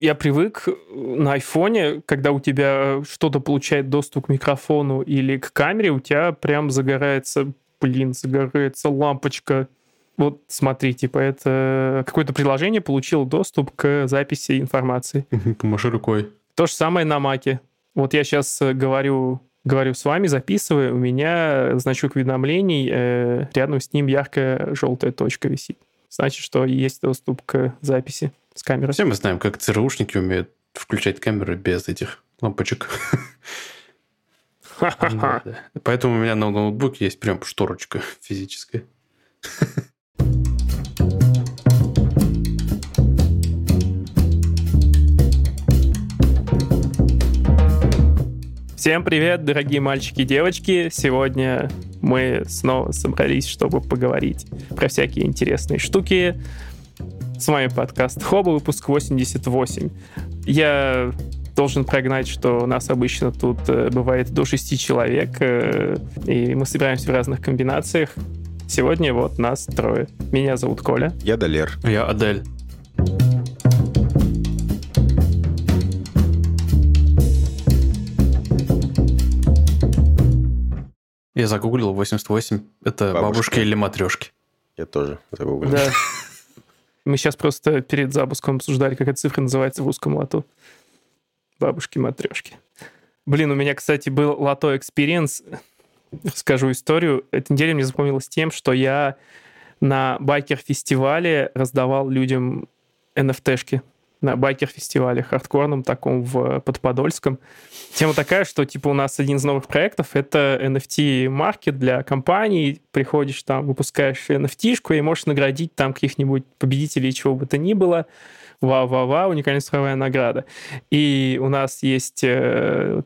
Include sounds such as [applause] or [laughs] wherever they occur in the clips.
Я привык на айфоне, когда у тебя что-то получает доступ к микрофону или к камере, у тебя прям загорается, блин, загорается лампочка. Вот смотри, типа это какое-то приложение получило доступ к записи информации. Помаши рукой. То же самое на Маке. Вот я сейчас говорю говорю с вами, записываю, у меня значок уведомлений, э, рядом с ним яркая желтая точка висит. Значит, что есть доступ к записи с камеры. Все мы знаем, как ЦРУшники умеют включать камеры без этих лампочек. Поэтому у меня на ноутбуке есть прям шторочка [laughs] физическая. Всем привет, дорогие мальчики и девочки. Сегодня мы снова собрались, чтобы поговорить про всякие интересные штуки. С вами подкаст Хоба, выпуск 88. Я должен прогнать, что у нас обычно тут э, бывает до 6 человек, э, и мы собираемся в разных комбинациях. Сегодня вот нас трое. Меня зовут Коля. Я Далер. Я Адель. Я загуглил 88. Это бабушки, бабушки или матрешки. Я тоже загуглил. Да. [laughs] Мы сейчас просто перед запуском обсуждали, как эта цифра называется в русском лото. Бабушки-матрешки. Блин, у меня, кстати, был лото experience. Расскажу историю. Эта неделя мне запомнилась тем, что я на байкер-фестивале раздавал людям NFT-шки на байкер-фестивале хардкорном таком под Подольском. Тема такая, что типа у нас один из новых проектов — это NFT-маркет для компаний. Приходишь там, выпускаешь NFT-шку и можешь наградить там каких-нибудь победителей чего бы то ни было. Вау-вау-вау, уникальная цифровая награда. И у нас есть э,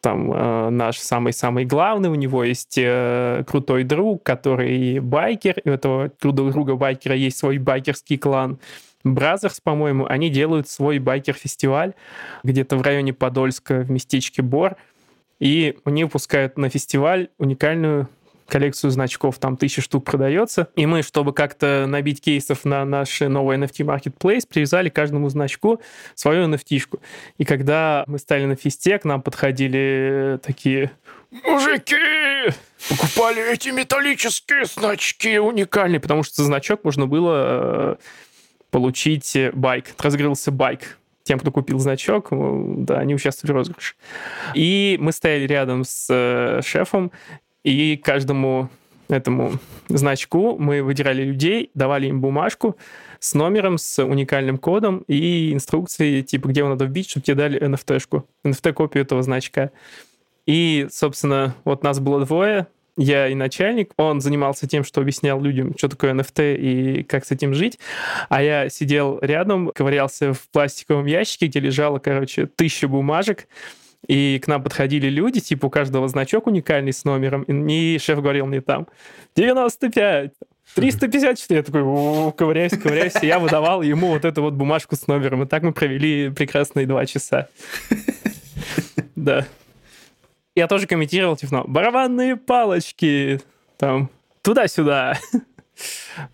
там э, наш самый-самый главный, у него есть э, крутой друг, который байкер, и у этого крутого друга байкера есть свой байкерский клан, Brothers, по-моему, они делают свой байкер-фестиваль где-то в районе Подольска, в местечке Бор, и они выпускают на фестиваль уникальную коллекцию значков, там тысяча штук продается. И мы, чтобы как-то набить кейсов на наш новый NFT Marketplace, привязали каждому значку свою NFT-шку. И когда мы стали на фесте, к нам подходили такие мужики, покупали эти металлические значки уникальные, потому что значок можно было э, получить байк. Разыгрывался байк тем, кто купил значок, да, они участвовали в розыгрыше. И мы стояли рядом с э, шефом, и каждому этому значку мы выдирали людей, давали им бумажку с номером, с уникальным кодом и инструкцией, типа, где его надо вбить, чтобы тебе дали NFT-шку, NFT-копию этого значка. И, собственно, вот нас было двое, я и начальник, он занимался тем, что объяснял людям, что такое NFT и как с этим жить, а я сидел рядом, ковырялся в пластиковом ящике, где лежало, короче, тысяча бумажек, и к нам подходили люди, типа у каждого значок уникальный с номером, и шеф говорил мне там 95, 354. Я такой, ковыряюсь, ковыряюсь. И я выдавал ему вот эту вот бумажку с номером. И так мы провели прекрасные два часа. Да я тоже комментировал, типа, ну, барабанные палочки, там, туда-сюда. [laughs]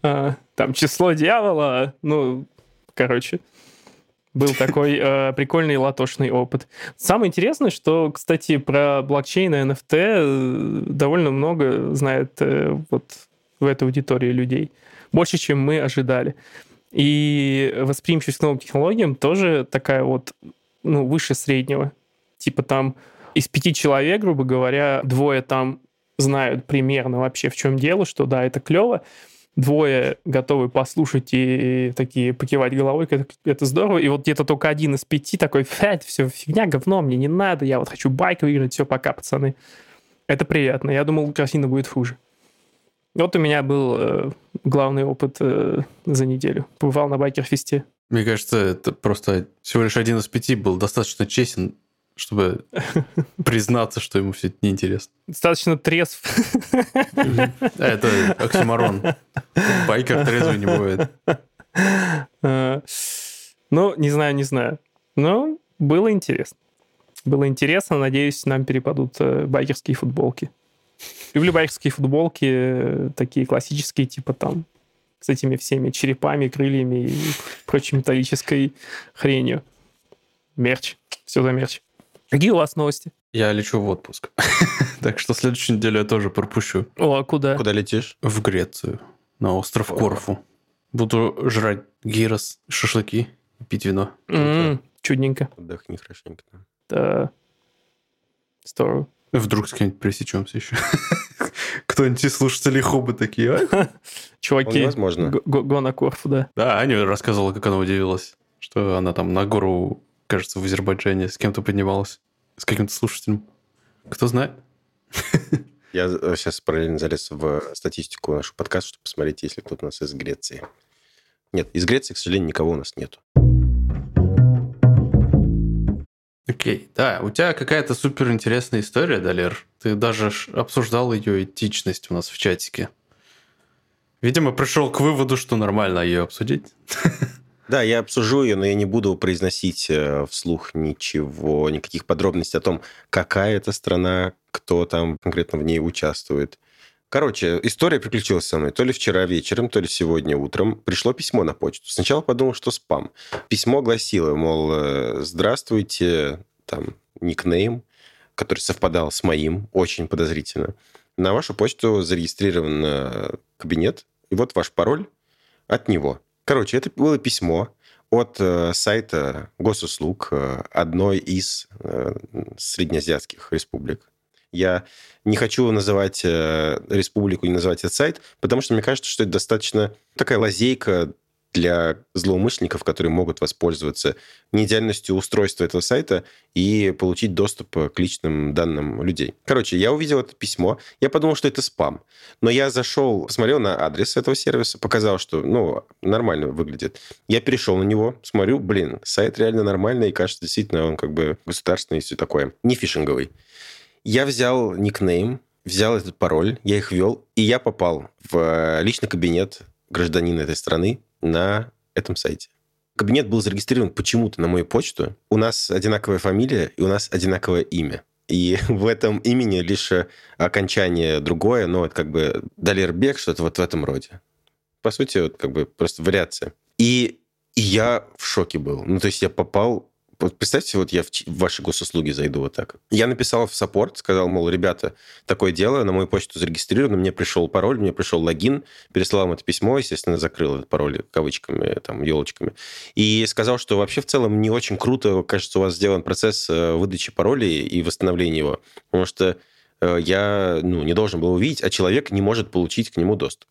А, там, число дьявола, ну, короче, был такой э, прикольный латошный опыт. Самое интересное, что, кстати, про блокчейн и NFT э, довольно много знает э, вот в этой аудитории людей. Больше, чем мы ожидали. И восприимчивость к новым технологиям тоже такая вот, ну, выше среднего. Типа там из пяти человек, грубо говоря, двое там знают примерно вообще в чем дело, что да, это клево, двое готовы послушать и такие покивать головой, это, это здорово. И вот где-то только один из пяти такой, фять, все, фигня, говно, мне не надо, я вот хочу байк выиграть, все, пока, пацаны. Это приятно. Я думал, картина будет хуже. Вот у меня был э, главный опыт э, за неделю. Побывал на байкер-фесте. Мне кажется, это просто всего лишь один из пяти был достаточно честен чтобы [laughs] признаться, что ему все это неинтересно. Достаточно трезв. Это оксюмарон. Байкер трезвый не бывает. А, ну, не знаю, не знаю. Но было интересно. Было интересно. Надеюсь, нам перепадут э, байкерские футболки. Люблю байкерские футболки, э, такие классические, типа там с этими всеми черепами, крыльями и прочей металлической хренью. мерч. Все за мерч. Какие у вас новости? Я лечу в отпуск. [laughs] так что следующую неделю я тоже пропущу. О, а куда? Куда летишь? В Грецию. На остров Корфу. Буду жрать гирос, шашлыки, пить вино. М, Чудненько. Отдохни хорошенько. Да. Здорово. Вдруг с кем-нибудь пересечемся еще. [laughs] Кто-нибудь из слушателей Хобы такие, а? [laughs] Чуваки, возможно. го- го го на Корфу, да. Да, Аня рассказывала, как она удивилась, что она там на гору, кажется, в Азербайджане с кем-то поднималась, с каким-то слушателем. Кто знает? [laughs] Я сейчас параллельно залез в статистику нашего подкаста, чтобы посмотреть, есть ли кто-то у нас из Греции. Нет, из Греции, к сожалению, никого у нас нету. Окей, да, у тебя какая-то супер интересная история, Далер. Ты даже обсуждал ее этичность у нас в чатике. Видимо, пришел к выводу, что нормально ее обсудить. [laughs] Да, я обсужу ее, но я не буду произносить э, вслух ничего, никаких подробностей о том, какая это страна, кто там конкретно в ней участвует. Короче, история приключилась со мной то ли вчера вечером, то ли сегодня утром. Пришло письмо на почту. Сначала подумал, что спам. Письмо гласило, мол, э, здравствуйте, там, никнейм, который совпадал с моим, очень подозрительно. На вашу почту зарегистрирован э, кабинет, и вот ваш пароль от него. Короче, это было письмо от э, сайта госуслуг э, одной из э, среднеазиатских республик. Я не хочу называть э, республику, не называть этот сайт, потому что мне кажется, что это достаточно такая лазейка для злоумышленников, которые могут воспользоваться неидеальностью устройства этого сайта и получить доступ к личным данным людей. Короче, я увидел это письмо, я подумал, что это спам. Но я зашел, посмотрел на адрес этого сервиса, показал, что, ну, нормально выглядит. Я перешел на него, смотрю, блин, сайт реально нормальный, и кажется, действительно, он как бы государственный и все такое. Не фишинговый. Я взял никнейм, взял этот пароль, я их ввел, и я попал в э, личный кабинет гражданина этой страны на этом сайте. Кабинет был зарегистрирован почему-то на мою почту. У нас одинаковая фамилия, и у нас одинаковое имя. И [laughs] в этом имени лишь э, окончание другое, но это как бы Далербек, что-то вот в этом роде. По сути, вот как бы просто вариация. И, и я в шоке был. Ну, то есть я попал... Вот представьте, вот я в, в ваши госуслуги зайду вот так. Я написал в саппорт, сказал, мол, ребята, такое дело, на мою почту зарегистрировано, мне пришел пароль, мне пришел логин, переслал им это письмо, естественно, закрыл этот пароль кавычками, там, елочками. И сказал, что вообще в целом не очень круто, кажется, у вас сделан процесс э, выдачи паролей и восстановления его, потому что э, я ну, не должен был увидеть, а человек не может получить к нему доступ.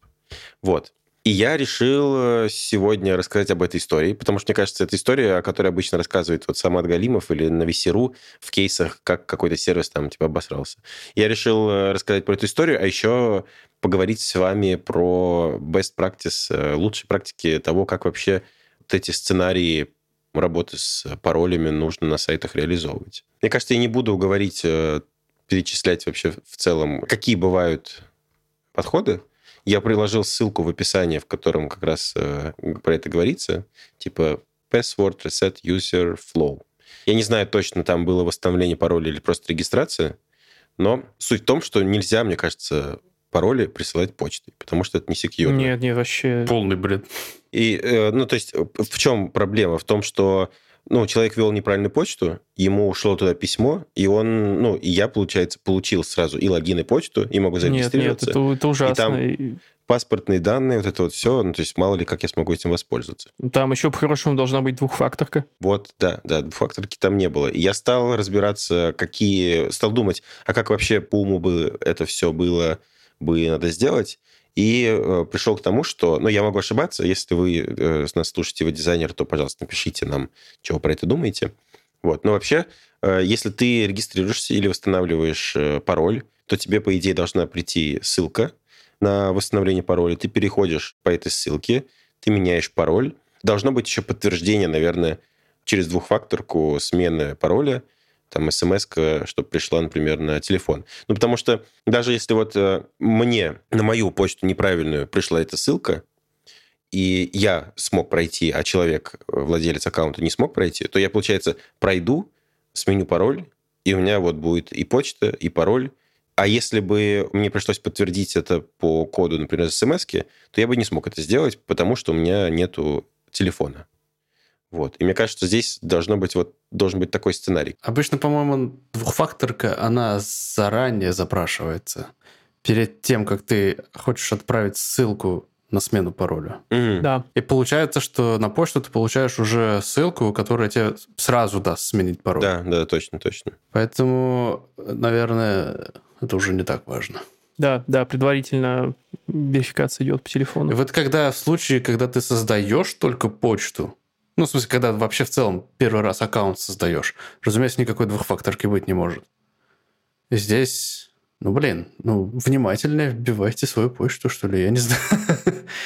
Вот. И я решил э, сегодня рассказать об этой истории, потому что, мне кажется, это история, о которой обычно рассказывает вот Самат Галимов или на Весеру в кейсах, как какой-то сервис там типа обосрался. Я решил э, рассказать про эту историю, а еще поговорить с вами про best practice, э, лучшие практики того, как вообще вот эти сценарии работы с паролями нужно на сайтах реализовывать. Мне кажется, я не буду говорить, перечислять вообще в целом, какие бывают подходы. Я приложил ссылку в описании, в котором как раз э, про это говорится, типа password reset user flow. Я не знаю точно, там было восстановление пароля или просто регистрация, но суть в том, что нельзя, мне кажется, пароли присылать почтой, потому что это не secure. Нет, нет, вообще... Полный бред. И, э, ну, то есть, э, в чем проблема? В том, что ну, человек ввел неправильную почту, ему ушло туда письмо, и он, ну, и я, получается, получил сразу и логин, и почту, и могу Нет, нет, зарегистрироваться. это, это ужасно. там- И Паспортные данные, вот это вот все, ну, то есть мало ли, как я смогу этим воспользоваться. Там еще по-хорошему должна быть двухфакторка. Вот, да, да, двухфакторки там не было. И я стал разбираться, какие... Стал думать, а как вообще по уму бы это все было бы надо сделать. И э, пришел к тому, что... Ну, я могу ошибаться. Если вы э, нас слушаете, вы дизайнер, то, пожалуйста, напишите нам, вы про это думаете. Вот. Но вообще, э, если ты регистрируешься или восстанавливаешь пароль, то тебе, по идее, должна прийти ссылка на восстановление пароля. Ты переходишь по этой ссылке, ты меняешь пароль. Должно быть еще подтверждение, наверное, через двухфакторку смены пароля, там смс чтобы пришла, например, на телефон. Ну, потому что даже если вот э, мне на мою почту неправильную пришла эта ссылка, и я смог пройти, а человек, э, владелец аккаунта, не смог пройти, то я, получается, пройду, сменю пароль, и у меня вот будет и почта, и пароль. А если бы мне пришлось подтвердить это по коду, например, смс то я бы не смог это сделать, потому что у меня нету телефона. Вот. И мне кажется, здесь должно быть вот должен быть такой сценарий. Обычно, по-моему, двухфакторка, она заранее запрашивается. Перед тем, как ты хочешь отправить ссылку на смену пароля. Мгм. Да. И получается, что на почту ты получаешь уже ссылку, которая тебе сразу даст сменить пароль. Да, да, точно, точно. Поэтому, наверное, это уже не так важно. Да, да, предварительно верификация идет по И телефону. вот когда в случае, когда ты создаешь только почту, ну, в смысле, когда вообще в целом первый раз аккаунт создаешь, разумеется, никакой двухфакторки быть не может. И здесь, ну, блин, ну, внимательнее вбивайте свою почту, что ли, я не знаю.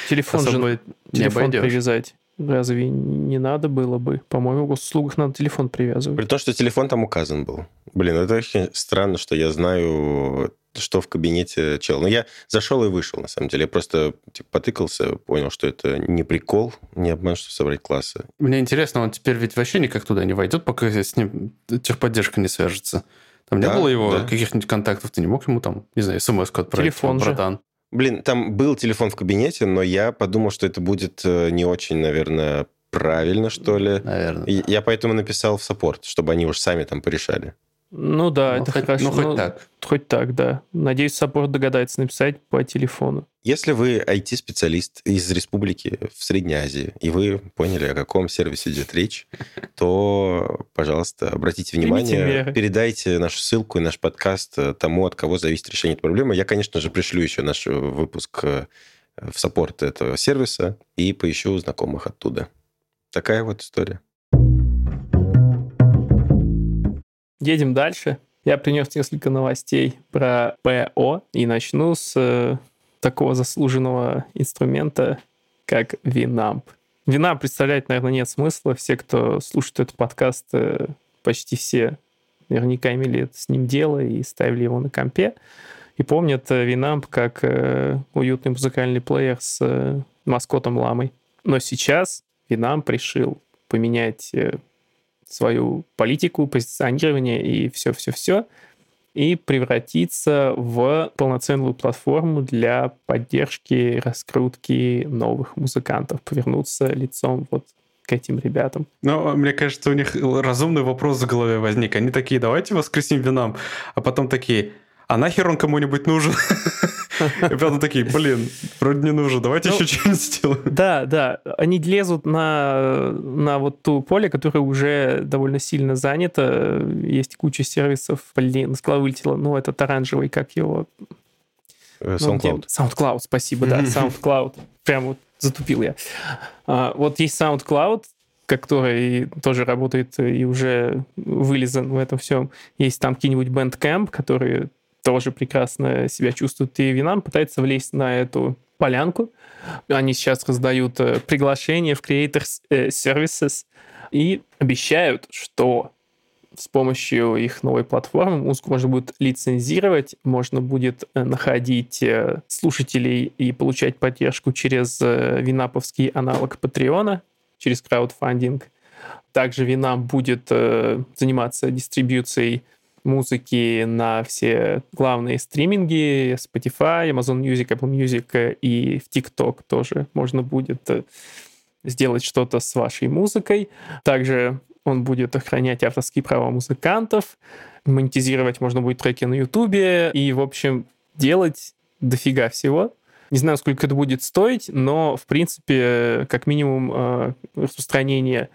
Телефон же не телефон обойдешь. привязать. Разве не надо было бы? По-моему, в госуслугах надо телефон привязывать. При том, что телефон там указан был. Блин, это очень странно, что я знаю, что в кабинете чел. Но я зашел и вышел, на самом деле. Я просто типа, потыкался, понял, что это не прикол, не обман, что собрать классы. Мне интересно, он теперь ведь вообще никак туда не войдет, пока с ним техподдержка не свяжется. Там не Да, было его да. каких-нибудь контактов, ты не мог ему там, не знаю, смс-ку отправить? Телефон же. Братан. Блин, там был телефон в кабинете, но я подумал, что это будет э, не очень, наверное, правильно, что ли. Наверное. И я поэтому написал в саппорт, чтобы они уж сами там порешали. Ну да, Ну, это хоть- хорошо. Ну, хоть так. Хоть так, да. Надеюсь, support догадается написать по телефону. Если вы IT-специалист из республики в Средней Азии, и вы поняли, о каком сервисе идет речь, то, пожалуйста, обратите внимание, передайте нашу ссылку и наш подкаст э, тому, от кого зависит решение этой проблемы. Я, конечно же, пришлю еще наш выпуск э, в support этого сервиса и поищу знакомых оттуда. Такая вот история. Едем дальше. Я принес несколько новостей про ПО и начну с э, такого заслуженного инструмента, как Winamp. Winamp представлять, наверное, нет смысла. Все, кто слушает этот подкаст, э, почти все наверняка имели с ним дело и ставили его на компе. И помнят э, Winamp как э, уютный музыкальный плеер с э, маскотом ламой. Но сейчас Winamp решил поменять э, свою политику, позиционирование и все-все-все, и превратиться в полноценную платформу для поддержки, раскрутки новых музыкантов, повернуться лицом вот к этим ребятам. Ну, мне кажется, у них разумный вопрос в голове возник. Они такие, давайте воскресим Винам. А потом такие, а нахер он кому-нибудь нужен? [laughs] И потом такие, блин, вроде не нужен, давайте Ну, еще что-нибудь сделаем. Да, да, они лезут на, на вот ту поле, которое уже довольно сильно занято. Есть куча сервисов. Блин, с головы вылетело. Ну, этот оранжевый, как его? Э, Ну, SoundCloud. SoundCloud, спасибо, да, [laughs] SoundCloud. Прям вот затупил я. А, вот есть SoundCloud, который тоже работает и уже вылезан в этом всем. Есть там какие-нибудь Bandcamp, которые тоже прекрасно себя чувствуют. И Винам пытается влезть на эту полянку. Они сейчас раздают э, приглашения в Creators э, Services и обещают, что с помощью их новой платформы музыку можно будет лицензировать, можно будет э, находить слушателей и получать поддержку через винаповский аналог Патреона, через краудфандинг. Также Винам будет заниматься дистрибьюцией музыки на все главные стриминги, Spotify, Amazon Music, Apple Music э, и в TikTok тоже можно будет э, сделать что-то с вашей музыкой. Также он будет охранять авторские права музыкантов, монетизировать можно будет треки на Ютубе и, в общем, делать дофига всего. Не знаю, сколько это будет стоить, но, в принципе, как минимум, э, распространение,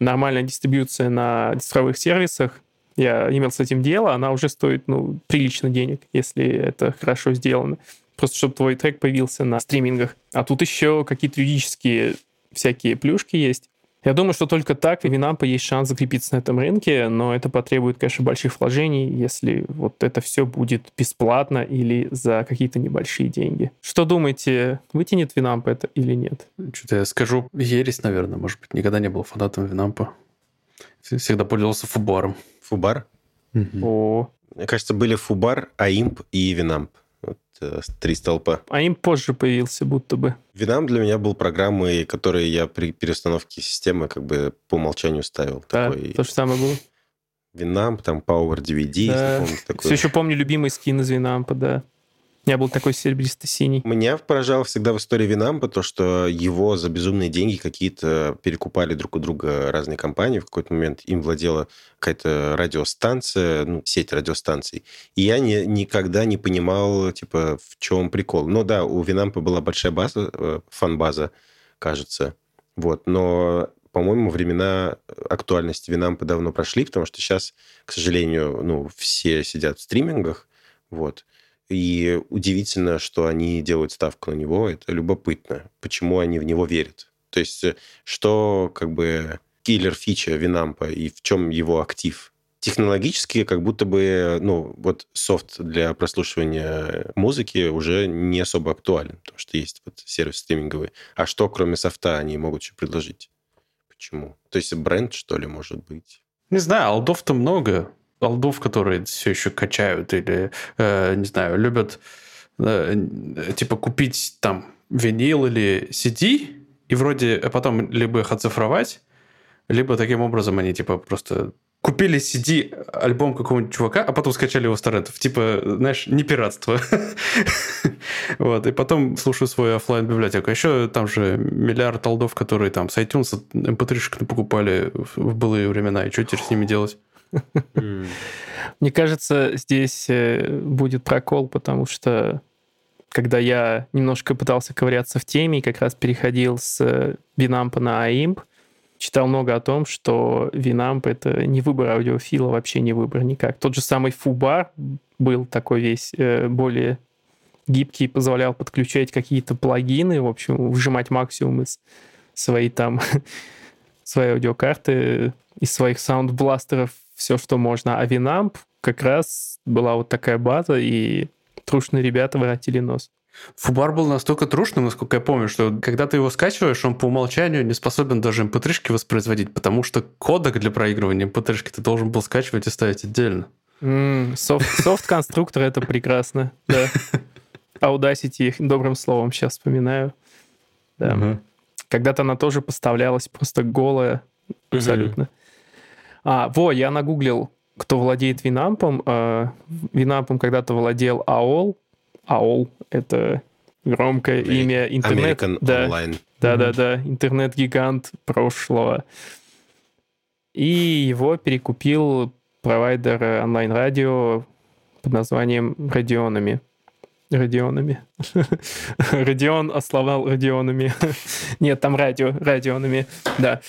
нормальная дистрибьюция на цифровых сервисах, я имел с этим дело, она уже стоит, ну, прилично денег, если это хорошо сделано. Просто чтобы твой трек появился на стримингах. А тут еще какие-то юридические всякие плюшки есть. Я думаю, что только так у Винампа есть шанс закрепиться на этом рынке, но это потребует, конечно, больших вложений, если вот это все будет бесплатно или за какие-то небольшие деньги. Что думаете, вытянет Винамп это или нет? Что-то я скажу, ересь, наверное, может быть. Никогда не был фанатом Winamp а. Всегда пользовался foobar ом. Foobar. О, Мне кажется, были Foobar, AIMP и Winamp. Вот э, три столпа. AIMP позже появился будто бы. Winamp для меня был программой, которую я при переустановке системы как бы по умолчанию ставил. Да, Такой то же самое было. Winamp, там Power DVD, Да. помните, такой. Все еще помню любимый скин из Winamp а, да. У меня был такой серебристо-синий. Меня поражало всегда в истории Винампа то, что его за безумные деньги какие-то перекупали друг у друга разные компании. В какой-то момент им владела какая-то радиостанция, ну, сеть радиостанций. И я не, никогда не понимал, типа, в чем прикол. Ну да, у Винампа была большая база, э, фан-база, кажется. Вот, но по-моему, времена актуальности Винампа давно прошли, потому что сейчас, к сожалению, ну, все сидят в стримингах, вот. И удивительно, что они делают ставку на него. Это любопытно. Почему они в него верят? То есть, э, что как бы киллер фича Винампа и в чем его актив? Технологически как будто бы, ну, вот софт для прослушивания музыки уже не особо актуален, потому что есть вот сервис стриминговый. А что, кроме софта, они могут еще предложить? Почему? То есть бренд, что ли, может быть? Не знаю, алдов-то много. Алдов, которые все еще качают или, э, не знаю, любят э, типа купить там винил или CD, и вроде а потом либо их оцифровать, либо таким образом они типа просто купили CD альбом какого-нибудь чувака, а потом скачали его с торрентов. Типа, знаешь, не пиратство. [laughs] вот, и потом слушаю свою офлайн библиотеку Еще там же миллиард алдов, которые там с iTunes mp3 покупали в былые времена. И что теперь с ними делать? Мне кажется, здесь э, будет прокол, потому что когда я немножко пытался ковыряться в теме и как раз переходил с Winamp на AIMP, читал много о том, что Winamp — это не выбор аудиофила, вообще не выбор никак. Тот же самый Fubar был такой весь э, более гибкий, позволял подключать какие-то плагины, в общем, выжимать максимум из своей там [laughs] своей аудиокарты, из своих саундбластеров, все, что можно. А Winamp как раз была вот такая база, и трушные ребята воротили нос. Фубар был настолько трушным, насколько я помню, что когда ты его скачиваешь, он по умолчанию не способен даже mp эм воспроизводить, потому что кодек для проигрывания mp эм ты должен был скачивать и ставить отдельно. Mm, софт-конструктор это прекрасно, да. Audacity, добрым словом сейчас вспоминаю. Да. Угу. Когда-то она тоже поставлялась просто голая абсолютно. Угу. А, во, я нагуглил, кто владеет Винампом. А, Винампом когда-то владел AOL, AOL — это громкое Америк... имя интернет. American да, Online. Да, да, да, интернет-гигант прошлого. И его перекупил провайдер онлайн-радио под названием Радионами. Радионами. [laughs] Радион ословал радионами. Нет, там радио, радионами, да.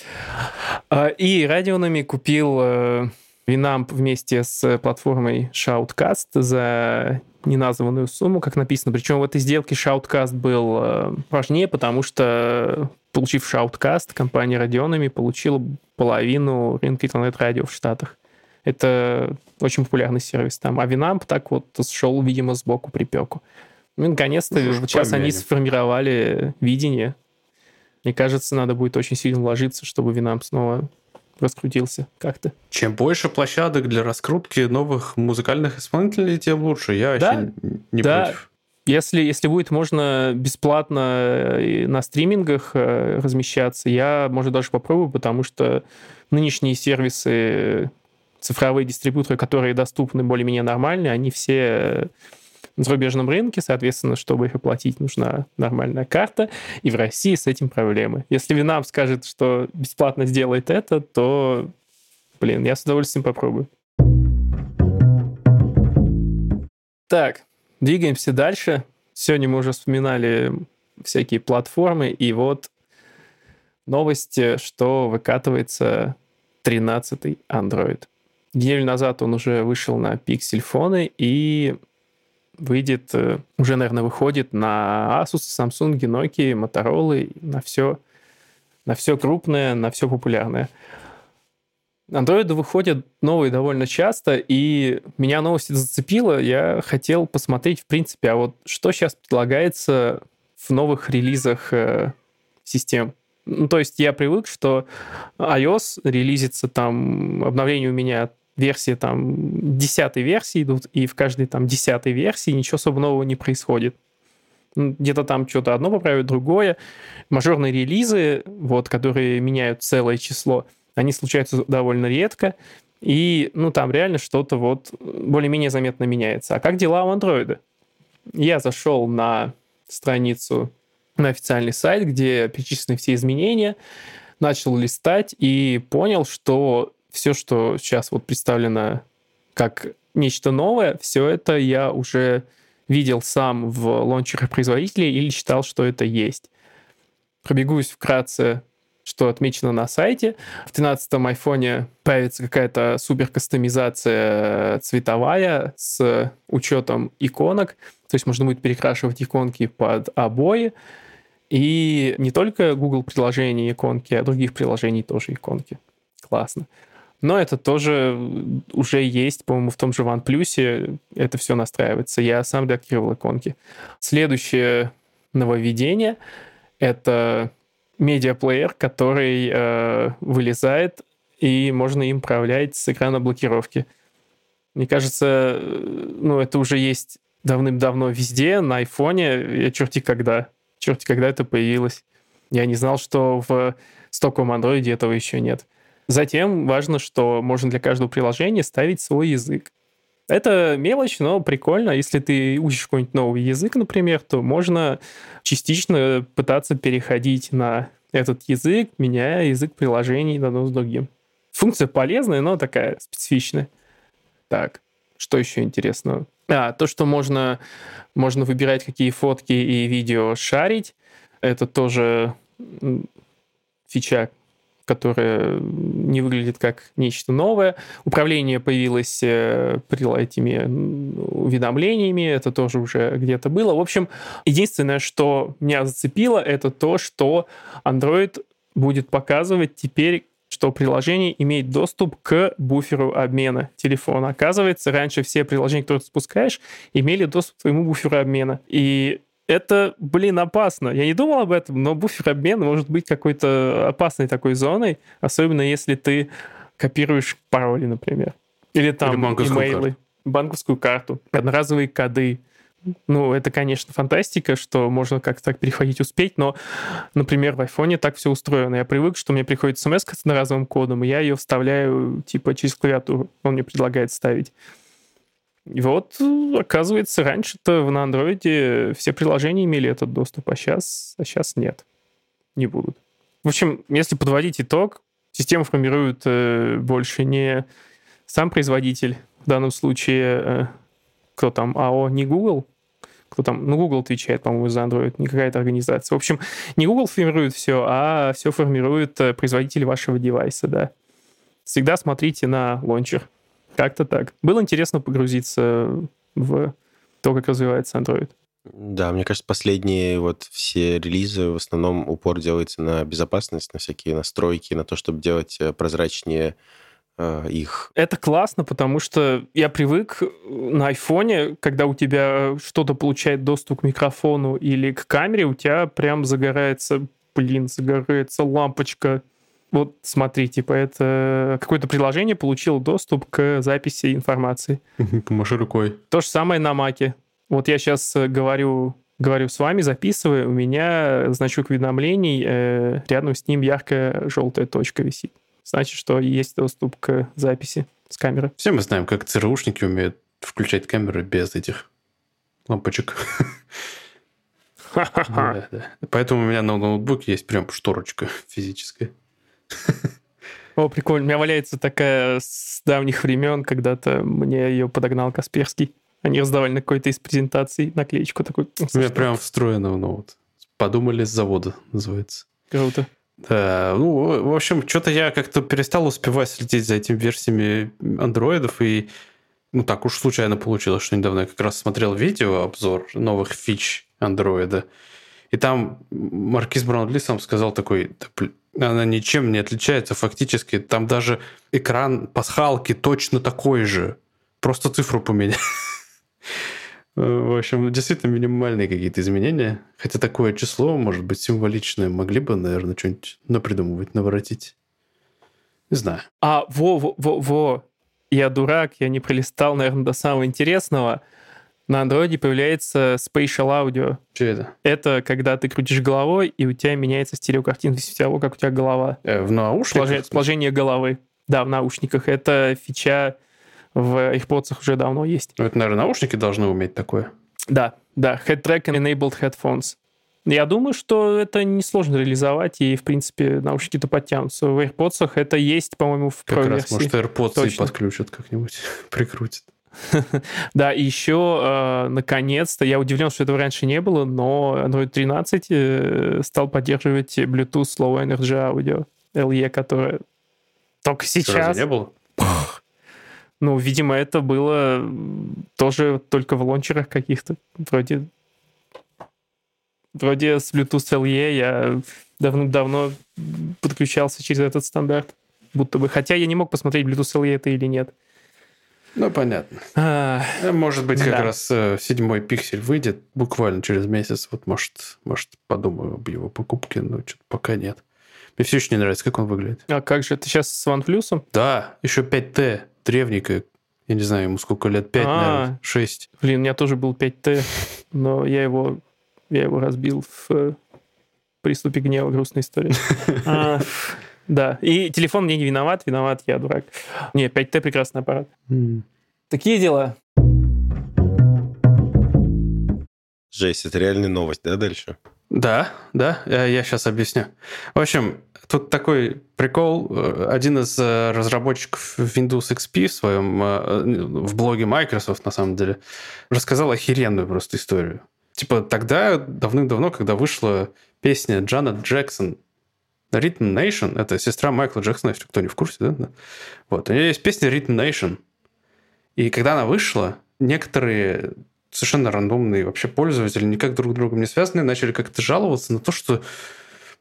А, и радионами купил э, Winamp вместе с платформой Shoutcast за неназванную сумму, как написано. Причем в этой сделке Shoutcast был э, важнее, потому что, получив Shoutcast, компания Radeonами получила половину рынка интернет-радио в Штатах. Это очень популярный сервис там. А Winamp так вот шел, видимо, сбоку припеку. Ну, наконец-то, ну, сейчас они сформировали видение. Мне кажется, надо будет очень сильно вложиться, чтобы Winamp снова раскрутился как-то. Чем больше площадок для раскрутки новых музыкальных исполнителей, тем лучше. Я да, вообще не да. против. Если, если будет можно бесплатно на стримингах э, размещаться, я, может, даже попробую, потому что нынешние сервисы, цифровые дистрибьюторы, которые доступны более-менее нормально, они все на зарубежном рынке, соответственно, чтобы их оплатить, нужна нормальная карта, и в России с этим проблемы. Если Винам скажет, что бесплатно сделает это, то, блин, я с удовольствием попробую. Так, двигаемся дальше. Сегодня мы уже вспоминали всякие платформы, и вот новость, что выкатывается 13-й Android. Неделю назад он уже вышел на пиксель-фоны, и выйдет, э, уже, наверное, выходит на Asus, Samsung, Nokia, Motorola, на все, на все крупное, на все популярное. Андроиды выходят новые довольно часто, и меня новость зацепила. Я хотел посмотреть, в принципе, а вот что сейчас предлагается в новых релизах э, систем. Ну, то есть я привык, что iOS релизится там, обновление у меня версии там десятой версии идут, и в каждой там десятой версии ничего особо нового не происходит. Где-то там что-то одно поправят, другое. Мажорные релизы, вот, которые меняют целое число, они случаются довольно редко. И, ну, там реально что-то вот более-менее заметно меняется. А как дела у андроида? Я зашел на страницу, на официальный сайт, где перечислены все изменения, начал листать и понял, что все, что сейчас вот представлено как нечто новое, все это я уже видел сам в лончерах производителей или считал, что это есть. Пробегусь вкратце, что отмечено на сайте. В 13-м айфоне появится какая-то супер кастомизация цветовая с учетом иконок. То есть можно будет перекрашивать иконки под обои. И не только Google приложений иконки, а других приложений тоже иконки. Классно. Но это тоже уже есть, по-моему, в том же OnePlus. Это все настраивается. Я сам деактивировал иконки. Следующее нововведение — это медиаплеер, который э, вылезает, и можно им управлять с экрана блокировки. Мне кажется, ну, это уже есть давным-давно везде, на айфоне, я черти когда. Черти когда это появилось. Я не знал, что в стоковом андроиде этого еще нет. Затем важно, что можно для каждого приложения ставить свой язык. Это мелочь, но прикольно. Если ты учишь какой-нибудь новый язык, например, то можно частично пытаться переходить на этот язык, меняя язык приложений на одно с другим. Функция полезная, но такая специфичная. Так, что еще интересного? А, то, что можно, можно выбирать, какие фотки и видео шарить, это тоже фича, которая не выглядит как нечто новое. Управление появилось э, этими уведомлениями, это тоже уже где-то было. В общем, единственное, что меня зацепило, это то, что Android будет показывать теперь что приложение имеет доступ к буферу обмена телефона. Оказывается, раньше все приложения, которые ты спускаешь, имели доступ к твоему буферу обмена. И это, блин, опасно. Я не думал об этом, но буфер обмена может быть какой-то опасной такой зоной, особенно если ты копируешь пароли, например. Или там Или банковскую имейлы, карту. банковскую карту, одноразовые коды. Ну, это, конечно, фантастика, что можно как-то так переходить, успеть, но, например, в айфоне так все устроено. Я привык, что мне приходит смс с одноразовым кодом, и я ее вставляю, типа, через клавиатуру. Он мне предлагает ставить. И вот, оказывается, раньше-то на андроиде все приложения имели этот доступ, а сейчас, а сейчас нет. Не будут. В общем, если подводить итог, систему формирует э, больше не сам производитель, в данном случае, э, кто там, АО, не Google, кто там, ну, Google отвечает, по-моему, за Android, не какая-то организация. В общем, не Google формирует все, а все формирует э, производитель вашего девайса, да. Всегда смотрите на лончер. Как-то так. Было интересно погрузиться в то, как развивается Android. Да, мне кажется, последние вот все релизы в основном упор делается на безопасность, на всякие настройки, на то, чтобы делать э, прозрачнее э, их. Это классно, потому что я привык на айфоне, когда у тебя что-то получает доступ к микрофону или к камере, у тебя прям загорается, блин, загорается лампочка вот смотри, типа это какое-то приложение получило доступ к записи информации. Помаши рукой. То же самое на Маке. Вот я сейчас э, говорю, говорю с вами, записываю, у меня значок уведомлений, э, рядом с ним яркая желтая точка висит. Значит, что есть доступ к записи с камеры. Все мы знаем, как ЦРУшники умеют включать камеры без этих лампочек. Поэтому у меня на ноутбуке есть прям шторочка [laughs] физическая. О, прикольно. У меня валяется такая с давних времен, когда-то мне ее подогнал Касперский. Они раздавали на какой-то из презентаций наклеечку такой. У меня прям встроено в ноут. Подумали с завода, называется. Круто. Да, ну, в общем, что-то я как-то перестал успевать следить за этими версиями андроидов, и ну так уж случайно получилось, что недавно я как раз смотрел видео, обзор новых фич андроида, и там Маркиз Браунли сам сказал такой, да, она ничем не отличается фактически. Там даже экран пасхалки точно такой же. Просто цифру поменял. [laughs] В общем, действительно минимальные какие-то изменения. Хотя такое число, может быть, символичное. Могли бы, наверное, что-нибудь напридумывать, наворотить. Не знаю. А, во, во, во, во. Я дурак, я не пролистал, наверное, до самого интересного на андроиде появляется Spatial Audio. Что это? Это когда ты крутишь головой, и у тебя меняется стереокартинка в того, как у тебя голова. Э, в наушниках? Положение, положение головы. Да, в наушниках. Это фича в AirPods уже давно есть. Ну, это, наверное, наушники должны уметь такое. Да, да, Head Track Enabled Headphones. Я думаю, что это несложно реализовать, и, в принципе, наушники-то подтянутся. В AirPods это есть, по-моему, в Как раз, может, AirPods и Точно. подключат как-нибудь, [laughs] прикрутят. [laughs] Да, и еще, э, наконец-то, я удивлен, что этого раньше не было, но Android 13 э, стал поддерживать Bluetooth Low Energy Audio LE, которое только сейчас... не было? Ну, видимо, это было тоже только в лончерах каких-то. Вроде, вроде с Bluetooth LE я давно-давно подключался через этот стандарт. Будто бы. Хотя я не мог посмотреть, Bluetooth LE это или нет. Ну, понятно. А, Э, Может быть, как Да. раз э, седьмой пиксель выйдет буквально через месяц. Вот, может, может подумаю об его покупке, но что-то пока нет. Мне все еще не нравится, как он выглядит. а как же, ты сейчас с OnePlus? Да, еще 5T, древненькая. Я не знаю, ему сколько лет, 5, А. наверное, 6. Блин, у меня тоже был 5T, но я его, я его разбил в э, приступе гнева, грустная история. [laughs] Да, и телефон мне не виноват, виноват я, дурак. Не, 5T прекрасный аппарат. Такие дела. Жесть, это реальная новость, да, дальше? Да, да, я сейчас объясню. В общем, тут такой прикол. Э, Один из э, разработчиков Windows XP в своем э, в блоге Microsoft, на самом деле, рассказал охеренную просто историю. Типа тогда, давным-давно, когда вышла песня Джанет Джексон Rhythm Nation, это сестра Майкла Джексона, если кто не в курсе, да? Вот, у нее есть песня Rhythm Nation. И когда она вышла, некоторые совершенно рандомные вообще пользователи, никак друг с другом не связанные, начали как-то жаловаться на то, что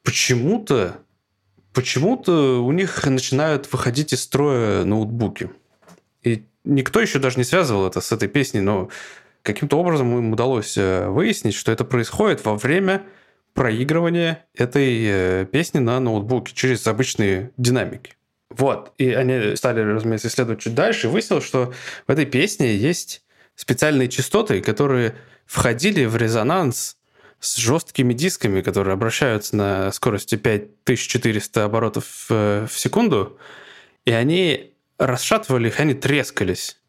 почему-то почему-то у них начинают выходить из строя ноутбуки. И никто еще даже не связывал это с этой песней, но каким-то образом им удалось э, выяснить, что это происходит во время проигрывания этой э, песни на ноутбуке через обычные динамики. Вот. И они стали, разумеется, исследовать чуть дальше, и выяснилось, что в этой песне есть специальные частоты, которые входили в резонанс с жесткими дисками, которые обращаются на скорости 5400 оборотов э, в секунду, и они расшатывали их, они трескались.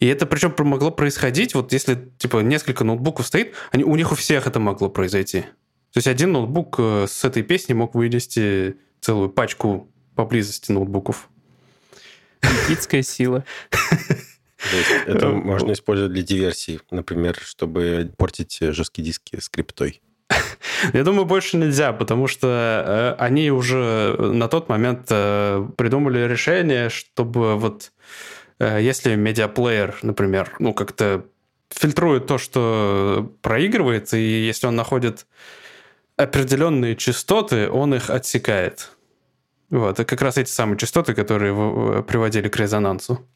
И это причем могло происходить, вот если типа несколько ноутбуков стоит, они, у них у всех это могло произойти. То есть один ноутбук э, с этой песней мог вынести целую пачку поблизости ноутбуков. Никитская сила. То есть это можно использовать для диверсии, например, чтобы портить жесткие диски скриптой. Я думаю, больше нельзя, потому что э, они уже на тот момент э, придумали решение, чтобы вот э, если медиаплеер, например, ну как-то фильтрует то, что проигрывается, и если он находит определенные частоты, он их отсекает. Вот, и как раз эти самые частоты, которые приводили к резонансу.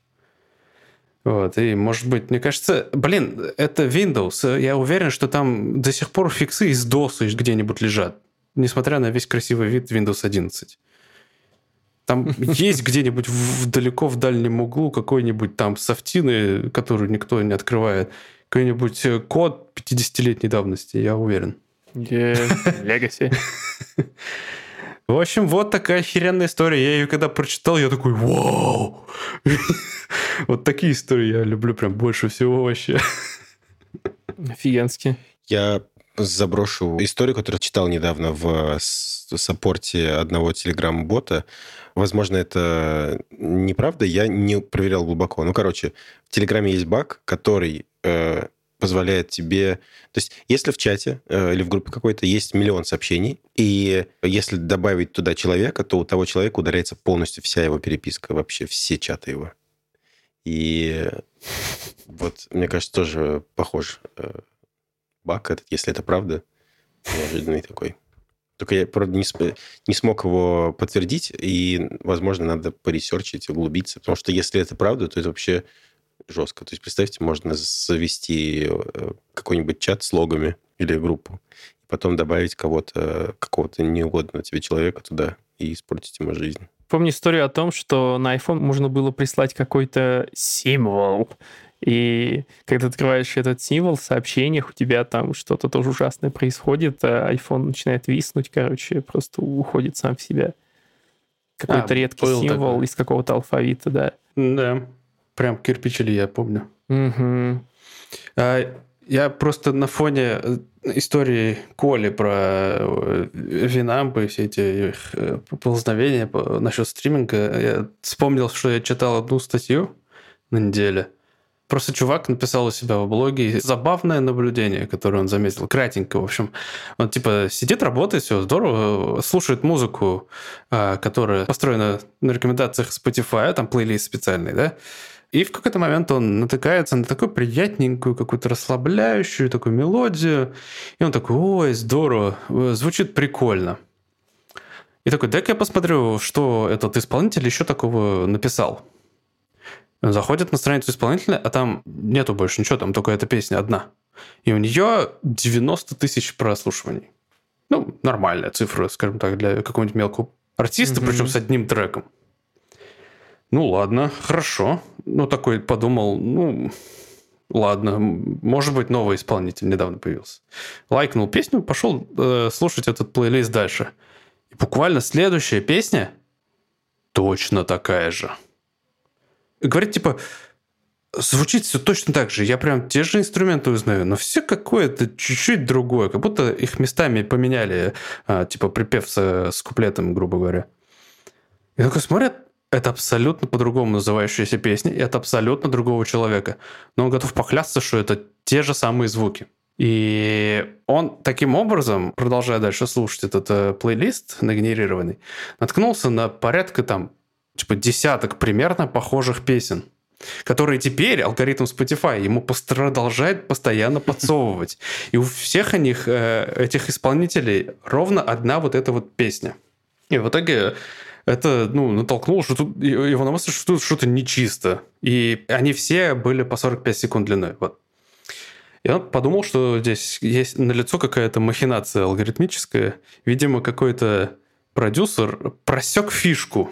Вот, и, может быть, мне кажется, блин, это Windows. Я уверен, что там до сих пор фиксы из DOS где-нибудь лежат, несмотря на весь красивый вид Windows 11. Там [laughs] есть где-нибудь в- далеко в дальнем углу какой-нибудь там софтины, которую никто не открывает, какой-нибудь э, код 50-летней давности, я уверен. Легаси. [laughs] В общем, вот такая охеренная история. Я ее когда прочитал, я такой, вау! [laughs] Вот такие истории я люблю прям больше всего вообще. Офигенски. Я заброшу историю, которую читал недавно в саппорте одного телеграм-бота. Возможно, это неправда, я не проверял глубоко. Ну, короче, в Телеграме есть баг, который э, позволяет тебе... То есть, если в чате э, или в группе какой-то есть миллион сообщений, и если добавить туда человека, то у того человека удаляется полностью вся его переписка, вообще все чаты его. И вот, мне кажется, тоже похож э, баг этот, если это правда, неожиданный такой. Только я, правда, не, см- не смог его подтвердить, и, возможно, надо поресерчить, углубиться, потому что если это правда, то это вообще жестко. То есть, представьте, можно завести э, какой-нибудь чат с логами или группу, и потом добавить кого-то, какого-то неугодного тебе человека туда и испортить ему жизнь. Помню историю о том, что на iPhone можно было прислать какой-то символ. И когда ты открываешь этот символ в сообщениях, у тебя там что-то тоже ужасное происходит, а iPhone начинает виснуть, короче, просто уходит сам в себя. Какой-то А, редкий символ такой. из какого-то алфавита, да. Да, прям кирпичили, я помню. А, Я просто на фоне э, истории Коли про э, Винампы, все эти их э, поползновения насчет стриминга, я вспомнил, что я читал одну статью на неделе. Просто чувак написал у себя в блоге забавное наблюдение, которое он заметил, кратенько, в общем. Он типа сидит, работает, все здорово, слушает музыку, которая построена на рекомендациях Spotify, там плейлист специальный, да, и в какой-то момент он натыкается на такую приятненькую, какую-то расслабляющую такую мелодию. И он такой, ой, здорово, звучит прикольно. И такой, дай-ка я посмотрю, что этот исполнитель еще такого написал. Он заходит на страницу исполнителя, а там нету больше ничего, там только эта песня одна. И у нее 90 тысяч прослушиваний. Ну, нормальная цифра, скажем так, для какого-нибудь мелкого артиста, mm-hmm. причем с одним треком. Ну ладно, хорошо. Ну такой подумал, ну ладно, может быть новый исполнитель недавно появился. Лайкнул песню, пошел э, слушать этот плейлист дальше. И буквально следующая песня точно такая же. И говорит типа, звучит все точно так же. Я прям те же инструменты узнаю, но все какое-то чуть-чуть другое. Как будто их местами поменяли, а, типа припев с, с куплетом, грубо говоря. И такой смотрят, это абсолютно по-другому называющаяся песня, и это абсолютно другого человека. Но он готов поклясться, что это те же самые звуки. И он таким образом, продолжая дальше слушать этот э, плейлист нагенерированный, наткнулся на порядка там, типа, десяток примерно похожих песен которые теперь алгоритм Spotify ему продолжает постоянно подсовывать. И у всех них, э, этих исполнителей, ровно одна вот эта вот песня. И в итоге это ну, натолкнуло что тут, его на мысль, что тут что-то нечисто. И они все были по 45 секунд длиной. Вот. И он подумал, что здесь есть налицо какая-то махинация алгоритмическая. Видимо, какой-то продюсер просек фишку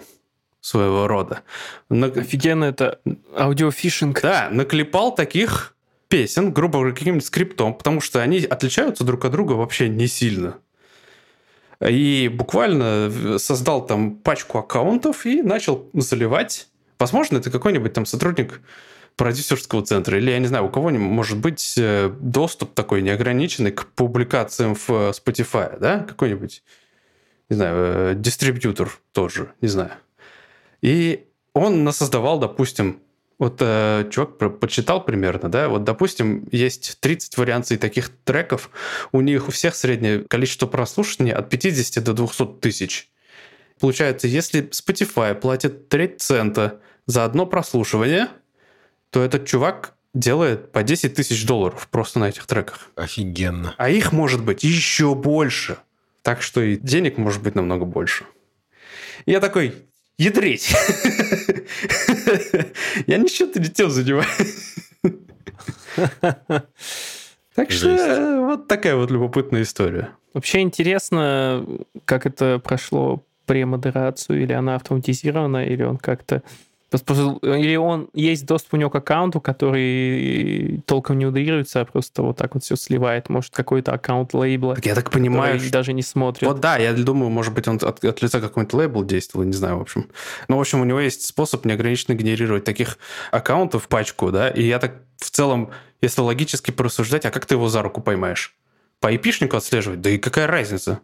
своего рода. На... Офигенно это аудиофишинг. Да, наклепал таких песен, грубо говоря, каким-нибудь скриптом, потому что они отличаются друг от друга вообще не сильно. И буквально создал там пачку аккаунтов и начал заливать. Возможно, это какой-нибудь там сотрудник продюсерского центра, или, я не знаю, у кого-нибудь может быть э, доступ такой неограниченный к публикациям в Spotify, да, какой-нибудь, не знаю, э, дистрибьютор тоже, не знаю. И он насоздавал, допустим, вот э, чувак про почитал примерно, да, вот, допустим, есть 30 вариаций таких треков, у них у всех среднее количество прослушивания от 50 до 200 тысяч. Получается, если Spotify платит треть цента за одно прослушивание, то этот чувак делает по 10 тысяч долларов просто на этих треках. Офигенно. А их может быть еще больше. Так что и денег может быть намного больше. Я такой, ядрить. Я ничего-то не тем занимаюсь. Так что вот такая вот любопытная история. Вообще интересно, как это прошло премодерацию, или она автоматизирована, или он как-то или он есть доступ у него к аккаунту, который толком не удалируется, а просто вот так вот все сливает. Может, какой-то аккаунт лейбла. Так я так понимаю, что... даже не смотрит. Вот да, я думаю, может быть, он от, от лица какой-нибудь лейбл действовал, не знаю, в общем. Но, в общем, у него есть способ неограниченно генерировать таких аккаунтов пачку, да, и я так в целом, если логически порассуждать, а как ты его за руку поймаешь? По IP-шнику отслеживать? Да и какая разница?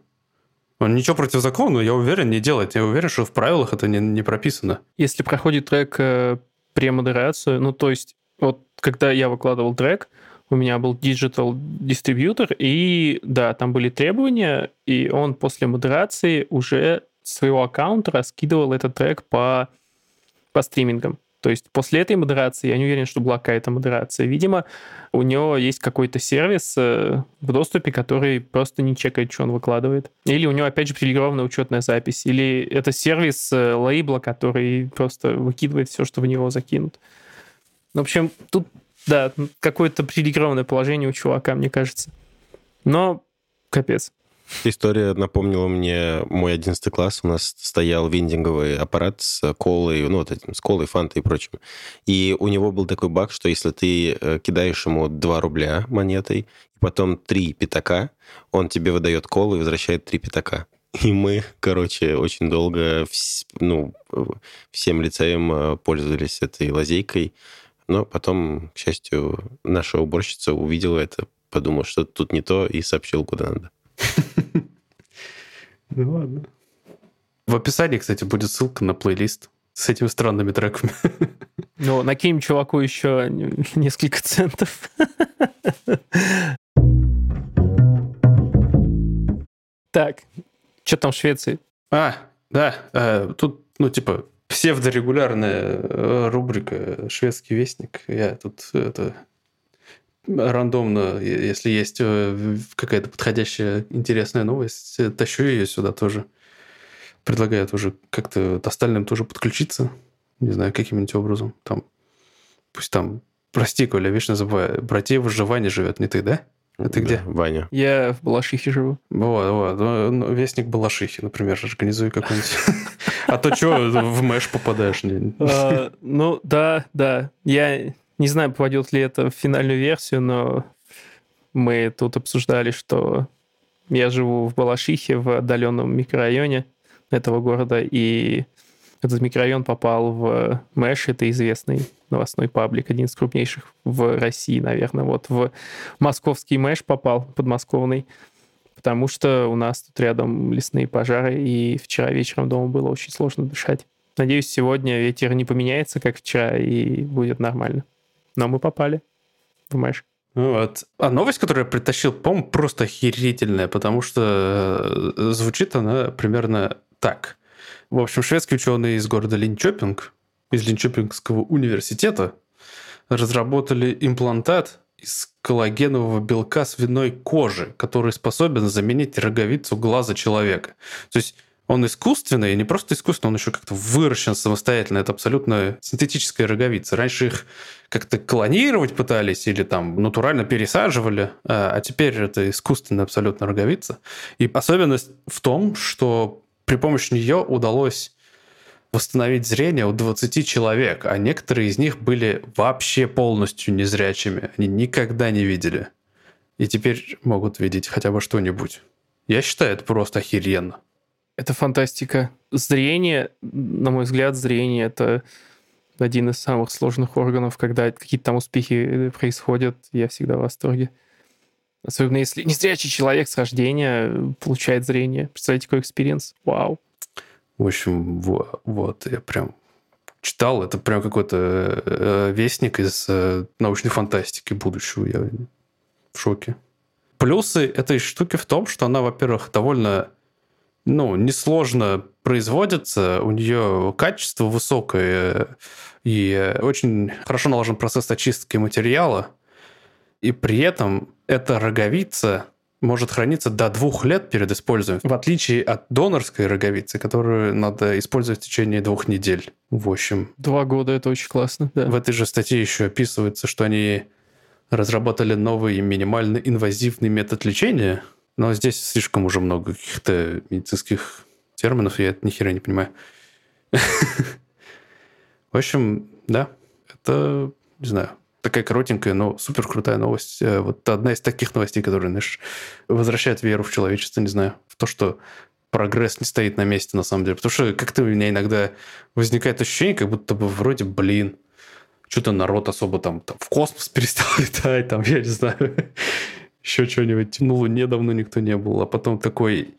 Он ничего противозаконного, я уверен, не делает. Я уверен, что в правилах это не, не прописано. Если проходит трек э, премодерацию, ну, то есть, вот когда я выкладывал трек, у меня был digital дистрибьютор, и да, там были требования, и он после модерации уже своего аккаунта раскидывал этот трек по, по стримингам. То есть после этой модерации, я не уверен, что была какая-то модерация. Видимо, у него есть какой-то сервис э, в доступе, который просто не чекает, что он выкладывает. Или у него, опять же, привилегированная учетная запись. Или это сервис э, лейбла, который просто выкидывает все, что в него закинут. В общем, тут, да, какое-то привилегированное положение у чувака, мне кажется. Но капец. История напомнила мне мой 11 класс. У нас стоял вендинговый аппарат с колой, ну, вот этим, с колой, фантой и прочим. И у него был такой баг, что если ты э, кидаешь ему 2 рубля монетой, потом 3 пятака, он тебе выдает колу и возвращает 3 пятака. И мы, короче, очень долго, ну, всем лицеем э, пользовались этой лазейкой. Но потом, к счастью, наша уборщица увидела это, подумала, что тут не то, и сообщила, куда надо. [laughs] Ну ладно. В описании, кстати, будет ссылка на плейлист с этими странными треками. [laughs] Ну, накинем чуваку еще [laughs] несколько центов. [laughs] Так, что там в Швеции? А, да, э, тут, ну, типа, псевдорегулярная э, рубрика «Шведский вестник». Я тут это рандомно, если есть э, какая-то подходящая интересная новость, тащу ее сюда тоже. Предлагаю тоже как-то остальным тоже подключиться. Не знаю, каким-нибудь образом. Там, пусть там, прости, Коля, вечно забываю, братья выживания живет, не ты, да? А ты где? Ваня. Я в Балашихе живу. Вот, вот. Ну, вестник Балашихи, например, организуй какой-нибудь. [laughs] А то что, в мэш попадаешь? А, ну, да, да. Я не знаю, попадет ли это в финальную версию, но мы тут обсуждали, что я живу в Балашихе, в отдаленном микрорайоне этого города, и этот микрорайон попал в Мэш, это известный новостной паблик, один из крупнейших в России, наверное. Вот в московский Мэш попал, подмосковный, потому что у нас тут рядом лесные пожары, и вчера вечером дома было очень сложно дышать. Надеюсь, сегодня ветер не поменяется, как вчера, и будет нормально. Но мы попали в Мэш. Вот. А новость, которую я притащил, по-моему, просто охерительная, потому что э, звучит она примерно так. В общем, шведские ученые из города Линчопинг, из Линчопингского университета, разработали имплантат из коллагенового белка свиной кожи, который способен заменить роговицу глаза человека. То есть он искусственный, и не просто искусственный, он еще как-то выращен самостоятельно. Это абсолютно синтетическая роговица. Раньше их как-то клонировать пытались или там натурально пересаживали, а, а теперь это искусственная абсолютно роговица. И особенность в том, что при помощи нее удалось восстановить зрение у 20 человек, а некоторые из них были вообще полностью незрячими. Они никогда не видели. И теперь могут видеть хотя бы что-нибудь. Я считаю, это просто охеренно. Это фантастика. Зрение, на мой взгляд, зрение — это один из самых сложных органов, когда какие-то там успехи происходят. Я всегда в восторге. Особенно если незрячий человек с рождения получает зрение. Представляете, какой experience? Вау. В общем, вот, вот я прям читал, это прям какой-то э, вестник из э, научной фантастики будущего. Я в шоке. Плюсы этой штуки в том, что она, во-первых, довольно ну, несложно производится, у нее качество высокое и очень хорошо налажен процесс очистки материала, и при этом эта роговица может храниться до двух лет перед использованием, в отличие от донорской роговицы, которую надо использовать в течение двух недель. В общем... Два года — это очень классно, да. В этой же статье еще описывается, что они разработали новый минимально инвазивный метод лечения, но здесь слишком уже много каких-то медицинских терминов, я ни хера не понимаю. [laughs] В общем, да, это, не знаю, такая коротенькая, но супер крутая новость. Э, вот одна из таких новостей, которые, знаешь, возвращает веру в человечество, не знаю, в то, что прогресс не стоит на месте, на самом деле. Потому что как-то у меня иногда возникает ощущение, как будто бы вроде, блин, что-то народ особо там, там в космос [laughs] перестал летать, там, я не знаю, еще что-нибудь. На Луне давно никто не был. А потом такой,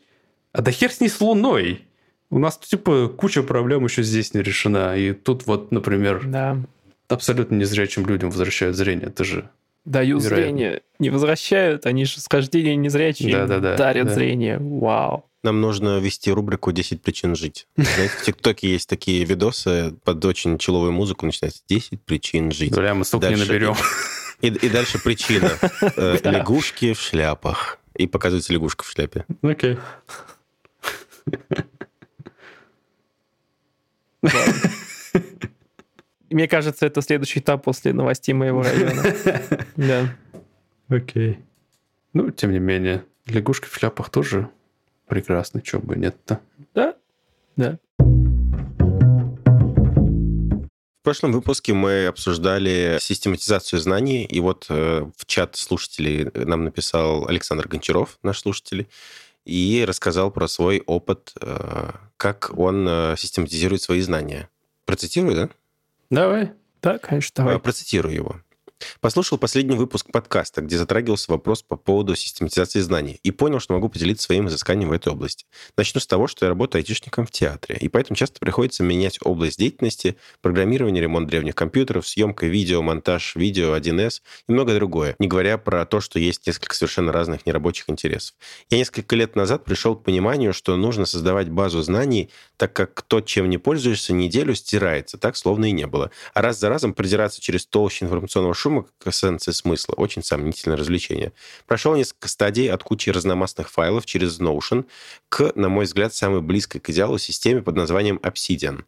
а да хер с ней с Луной. У нас, типа, куча проблем еще здесь не решена. И тут вот, например, да абсолютно незрячим людям возвращают зрение. Это же Даю вероятно. зрение. Не возвращают, они же с рождения незрячие да, да, да, дарят да. зрение. Вау. Нам нужно вести рубрику «10 причин жить». [laughs] Знаете, в ТикТоке есть такие видосы под очень человую музыку, начинается «10 причин жить». Бля, мы столько дальше, не наберем. И, и дальше причина. [laughs] Э, лягушки в шляпах. И показывается лягушка в шляпе. Окей. Мне кажется, это следующий этап после новостей моего района. [laughs] Да. Окей. Ну, тем не менее, лягушки в шляпах тоже прекрасны, чего бы нет-то. Да, да. Прошлом выпуске мы обсуждали систематизацию знаний, и вот э, в чат слушателей нам написал Александр Гончаров, наш слушатель, и рассказал про свой опыт, э, как он э, систематизирует свои знания. Процитирую, да? Давай. Да, конечно, давай. Процитирую его. Послушал последний выпуск подкаста, где затрагивался вопрос по поводу систематизации знаний, и понял, что могу поделиться своим изысканием в этой области. Начну с того, что я работаю айтишником в театре, и поэтому часто приходится менять область деятельности, программирование, ремонт древних компьютеров, съемка видео, монтаж видео, 1С и многое другое, не говоря про то, что есть несколько совершенно разных нерабочих интересов. Я несколько лет назад пришел к пониманию, что нужно создавать базу знаний, так как то, чем не пользуешься, неделю стирается, так словно и не было. А раз за разом продираться через толщу информационного шума шума к эссенции смысла. Очень сомнительное развлечение. Прошел несколько стадий от кучи разномастных файлов через Notion к, на мой взгляд, самой близкой к идеалу системе под названием Obsidian.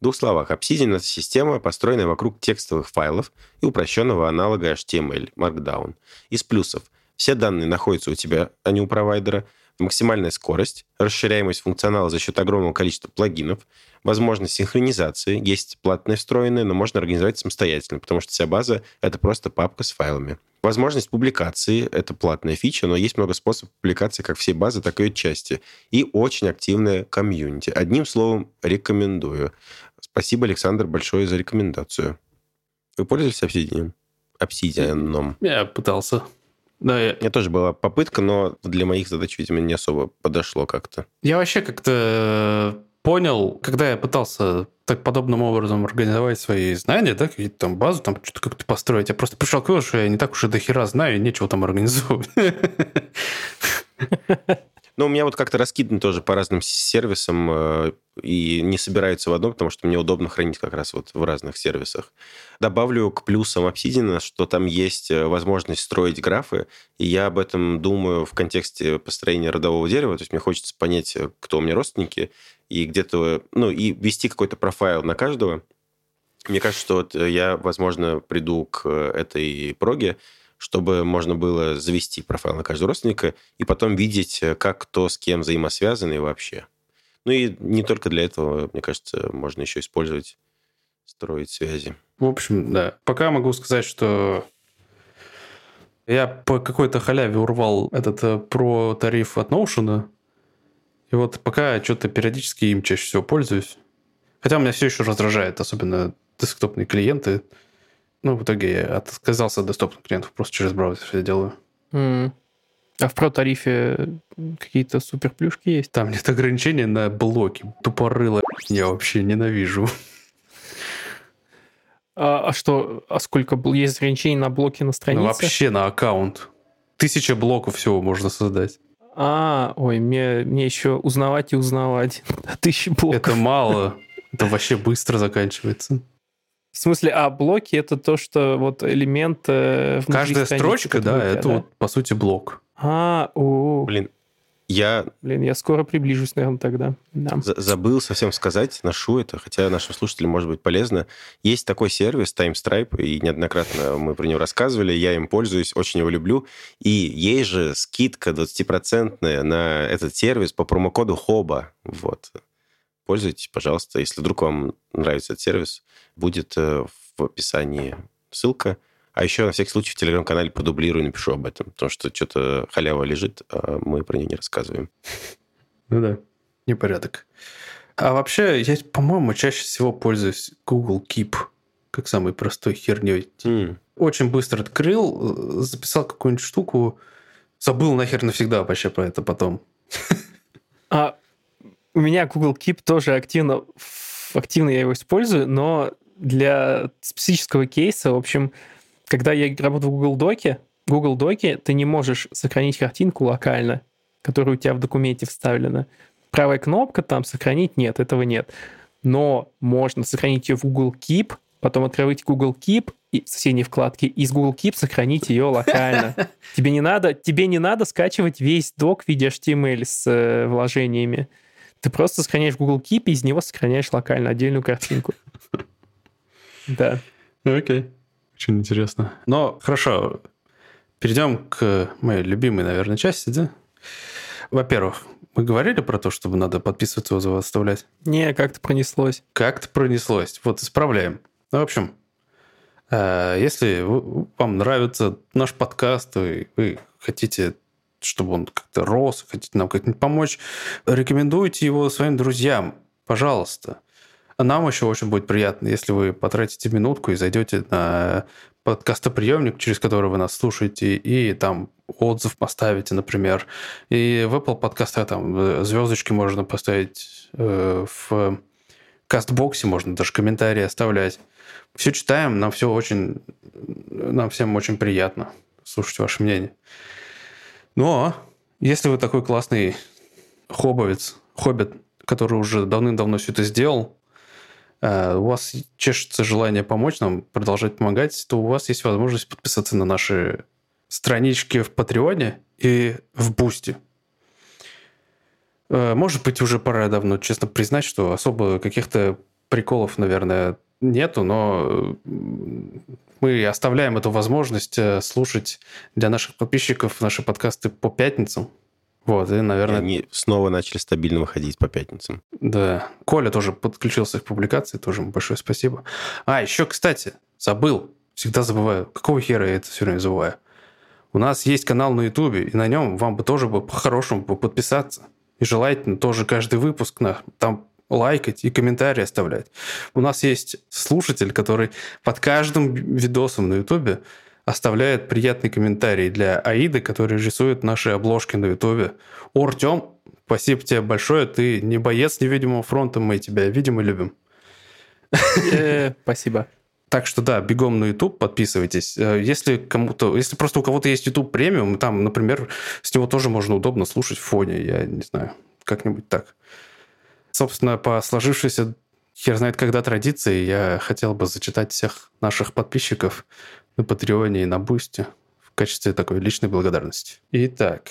В двух словах, Obsidian — это система, построенная вокруг текстовых файлов и упрощенного аналога HTML, Markdown. Из плюсов. Все данные находятся у тебя, а не у провайдера максимальная скорость, расширяемость функционала за счет огромного количества плагинов, возможность синхронизации, есть платная встроенная, но можно организовать самостоятельно, потому что вся база — это просто папка с файлами. Возможность публикации — это платная фича, но есть много способов публикации как всей базы, так и ее части. И очень активная комьюнити. Одним словом, рекомендую. Спасибо, Александр, большое за рекомендацию. Вы пользовались Obsidian? Obsidian. Я пытался. Да, я... У меня тоже была попытка, но для моих задач, видимо, не особо подошло как-то. Я вообще как-то понял, когда я пытался так подобным образом организовать свои знания, да, какие-то там базу, там что-то как-то построить, я просто пришел к выводу, что я не так уж и до хера знаю, нечего там организовывать. Ну, у меня вот как-то раскиданы тоже по разным сервисам э, и не собираются в одном, потому что мне удобно хранить как раз вот в разных сервисах. Добавлю к плюсам Obsidian, что там есть э, возможность строить графы, и я об этом думаю в контексте построения родового дерева, то есть мне хочется понять, э, кто у меня родственники, и где-то, ну, и вести какой-то профайл на каждого. Мне кажется, что вот я, возможно, приду к этой проге, чтобы можно было завести профайл на каждого родственника и потом видеть, как кто с кем взаимосвязан и вообще. Ну и не только для этого, мне кажется, можно еще использовать, строить связи. В общем, да. Пока могу сказать, что я по какой-то халяве урвал этот э, про тариф от Notion. И вот пока что-то периодически им чаще всего пользуюсь. Хотя меня все еще раздражает, особенно десктопные клиенты. Ну, в итоге я отказался от доступных клиентов, просто через браузер все делаю. Mm. А в про-тарифе какие-то супер плюшки есть? Там нет ограничения на блоки. Тупорыло [laughs] я вообще ненавижу. А, а что, а сколько есть ограничений на блоки на странице? Ну, вообще на аккаунт. Тысяча блоков всего можно создать. А, ой, мне, мне еще узнавать и узнавать. [laughs] Тысяча блоков. Это мало. Это вообще быстро заканчивается. В смысле, а блоки это то, что вот элемент... Э, Каждая строчка, да, это да? вот по сути блок. А, о, Блин, я... Блин, я скоро приближусь, наверное, тогда. Да. Забыл совсем сказать, ношу это, хотя нашим слушателям может быть полезно. Есть такой сервис TimeStripe, и неоднократно мы про него рассказывали, я им пользуюсь, очень его люблю. И есть же скидка 20% на этот сервис по промокоду ХОБА. Вот. Пользуйтесь, пожалуйста. Если вдруг вам нравится этот сервис, будет э, в описании ссылка. А еще на всякий случай в телеграм-канале продублирую напишу об этом, потому что что-то халява лежит, а мы про нее не рассказываем. Ну да, непорядок. А вообще, я, по-моему, чаще всего пользуюсь Google Keep как самой простой херней. Mm. Очень быстро открыл, записал какую-нибудь штуку, забыл нахер навсегда вообще про это потом. А у меня Google Keep тоже активно, активно я его использую, но для специфического кейса, в общем, когда я работаю в Google Доке, в Google Доке ты не можешь сохранить картинку локально, которая у тебя в документе вставлена. Правая кнопка там «Сохранить» нет, этого нет. Но можно сохранить ее в Google Keep, потом открыть Google Keep и в соседней вкладке, и из Google Keep сохранить ее локально. [laughs] Тебе не надо, тебе не надо скачивать весь док в виде HTML с э, вложениями. Ты просто сохраняешь Google Keep, и из него сохраняешь локально отдельную картинку. [laughs] Да. Окей. Очень интересно. Но хорошо, перейдем к моей любимой, наверное, части, да? Во-первых, мы говорили про то, чтобы надо подписываться, отзывы оставлять? Не, как-то пронеслось. Как-то пронеслось. Вот, исправляем. Ну, в общем, э, если вам нравится наш подкаст, и вы хотите, чтобы он как-то рос, хотите нам как-нибудь помочь, рекомендуйте его своим друзьям, пожалуйста. Нам еще очень будет приятно, если вы потратите минутку и зайдете на подкастоприемник, через который вы нас слушаете, и там отзыв поставите, например. И в Apple подкастах там э, звездочки можно поставить, э, в кастбоксе можно даже комментарии оставлять. Все читаем, нам все очень, нам всем очень приятно слушать ваше мнение. Но если вы такой классный хоббовец, хоббит, который уже давным-давно все это сделал, Э, у вас чешется желание помочь нам, продолжать помогать, то у вас есть возможность подписаться на наши странички в Patreon е и в Boosty. Э, может быть, уже пора давно честно признать, что особо каких-то приколов, наверное, нету, но мы оставляем эту возможность э, слушать для наших подписчиков наши подкасты по пятницам. Вот, и, наверное... И они снова начали стабильно выходить по пятницам. Да. Коля тоже подключился к публикации, тоже ему большое спасибо. А, еще, кстати, забыл, всегда забываю. Какого хера я это все время забываю? У нас есть канал на Ютубе, и на нем вам бы тоже бы по-хорошему бы подписаться. И желательно тоже каждый выпуск на, там лайкать и комментарии оставлять. У нас есть слушатель, который под каждым видосом на Ютубе оставляет приятный комментарий для Аиды, который рисует наши обложки на Ютубе. О, Артем, спасибо тебе большое. Ты не боец невидимого фронта, мы тебя видим и любим. Э, [laughs] спасибо. Так что да, бегом на YouTube, подписывайтесь. Э, если кому-то, если просто у кого-то есть YouTube премиум, там, например, с него тоже можно удобно слушать в фоне, я не знаю, как-нибудь так. Собственно, по сложившейся хер знает когда традиции, я хотел бы зачитать всех наших подписчиков на Патреоне и на Бусте в качестве такой личной благодарности. Итак,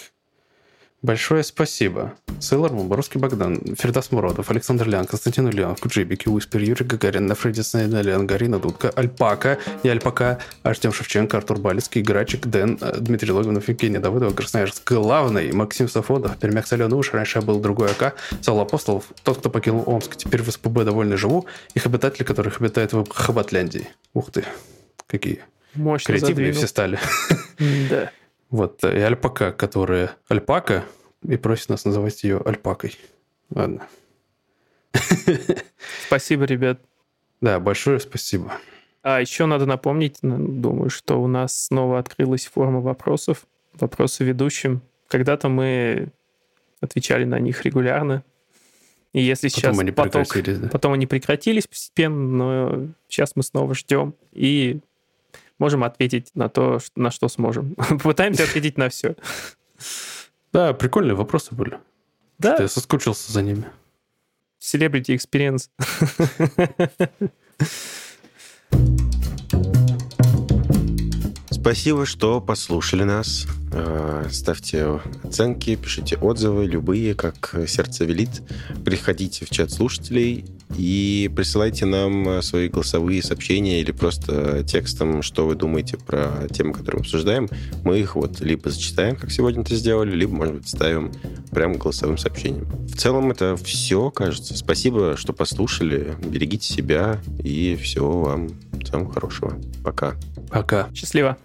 Большое спасибо. Сейлор Мун, Боровский Богдан, Фердас Муродов, Александр Лян, Константин Ульянов, Куджибики, Уиспер, Юрий Гагарин, Нафреди Снайдален, Гарина Дудка, Альпака, и Альпака, Артем Шевченко, Артур Балицкий, Грачик, Дэн, э, Дмитрий Логинов, Евгений Давыдова, Красноярск, Главный, Максим Сафодов, Пермяк Соленый Уж, раньше был другой АК, Сал Апостолов, тот, кто покинул Омск, теперь в СПБ довольно живу, их обитатели, которых обитают в Хабатляндии. Ух ты, какие Мощно креативные задвинул. все стали. Да. Вот, и альпака, которая альпака, и просит нас называть ее альпакой. Ладно. [laughs] Спасибо, ребят. Да, большое спасибо. А еще надо напомнить, н- думаю, что у нас снова открылась форма вопросов, вопросы ведущим. Когда-то мы отвечали на них регулярно. И если сейчас Потом они поток... прекратились, да. Потом они прекратились постепенно, но сейчас мы снова ждем и можем ответить на то, на что сможем. [laughs] Попытаемся ответить на все. Да, прикольные вопросы были. Да, Я соскучился за ними. celebrity experience. Спасибо, что послушали нас. Э, Ставьте оценки, пишите отзывы, любые, как сердце велит. Приходите в чат слушателей и присылайте нам э, свои голосовые сообщения или просто текстом, что вы думаете про темы, которые мы обсуждаем. Мы их вот либо зачитаем, как сегодня это сделали, либо, может быть, ставим прямо голосовым сообщением. В целом это все, кажется. Спасибо, что послушали. Берегите себя и всего вам самого хорошего. Пока. Пока. Счастливо.